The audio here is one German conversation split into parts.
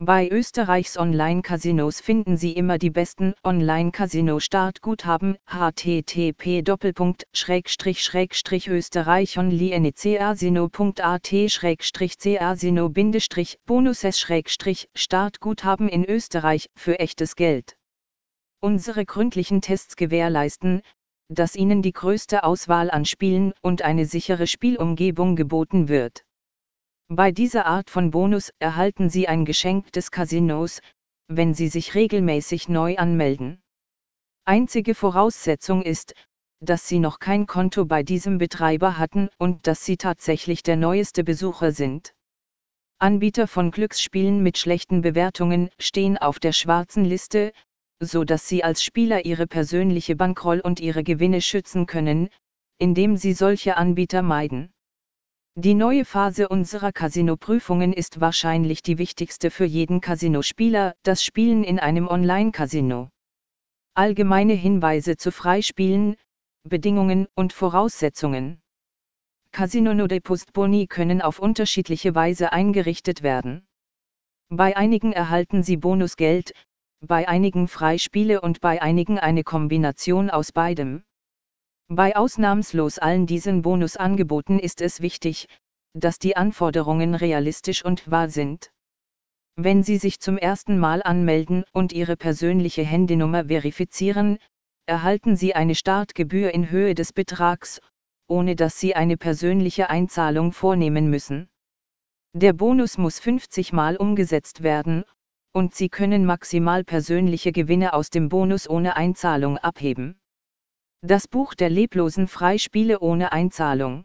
Bei Österreichs Online-Casinos finden Sie immer die besten Online-Casino-Startguthaben. http österreich bonuses startguthaben in Österreich für echtes Geld. Unsere gründlichen Tests gewährleisten, dass Ihnen die größte Auswahl an Spielen und eine sichere Spielumgebung geboten wird. Bei dieser Art von Bonus erhalten Sie ein Geschenk des Casinos, wenn Sie sich regelmäßig neu anmelden. Einzige Voraussetzung ist, dass Sie noch kein Konto bei diesem Betreiber hatten und dass Sie tatsächlich der neueste Besucher sind. Anbieter von Glücksspielen mit schlechten Bewertungen stehen auf der schwarzen Liste, so dass Sie als Spieler Ihre persönliche Bankroll und Ihre Gewinne schützen können, indem Sie solche Anbieter meiden. Die neue Phase unserer Casino-Prüfungen ist wahrscheinlich die wichtigste für jeden Casino-Spieler, das Spielen in einem Online-Casino. Allgemeine Hinweise zu Freispielen, Bedingungen und Voraussetzungen. Casino Node Postboni können auf unterschiedliche Weise eingerichtet werden. Bei einigen erhalten Sie Bonusgeld, bei einigen Freispiele und bei einigen eine Kombination aus beidem. Bei ausnahmslos allen diesen Bonusangeboten ist es wichtig, dass die Anforderungen realistisch und wahr sind. Wenn Sie sich zum ersten Mal anmelden und Ihre persönliche Handynummer verifizieren, erhalten Sie eine Startgebühr in Höhe des Betrags, ohne dass Sie eine persönliche Einzahlung vornehmen müssen. Der Bonus muss 50 Mal umgesetzt werden, und Sie können maximal persönliche Gewinne aus dem Bonus ohne Einzahlung abheben. Das Buch der leblosen Freispiele ohne Einzahlung.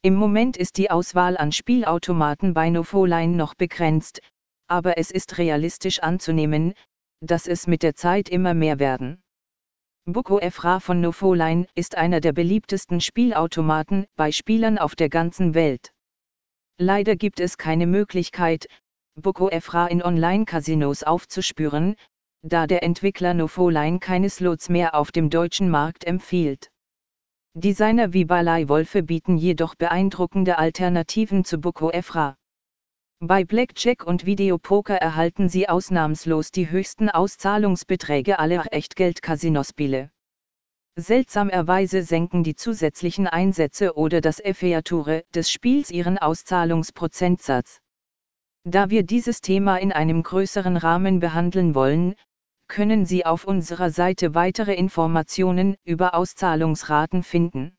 Im Moment ist die Auswahl an Spielautomaten bei Nofoline noch begrenzt, aber es ist realistisch anzunehmen, dass es mit der Zeit immer mehr werden. Buko Efra von Nofoline ist einer der beliebtesten Spielautomaten bei Spielern auf der ganzen Welt. Leider gibt es keine Möglichkeit, Buko Efra in Online-Casinos aufzuspüren, da der Entwickler Nofoline keine Slots mehr auf dem deutschen Markt empfiehlt. Designer wie Balai Wolfe bieten jedoch beeindruckende Alternativen zu Boko Efra. Bei Blackjack und Videopoker erhalten Sie ausnahmslos die höchsten Auszahlungsbeträge aller Echtgeld-Casinospiele. Seltsamerweise senken die zusätzlichen Einsätze oder das Effeature des Spiels ihren Auszahlungsprozentsatz. Da wir dieses Thema in einem größeren Rahmen behandeln wollen, können Sie auf unserer Seite weitere Informationen über Auszahlungsraten finden.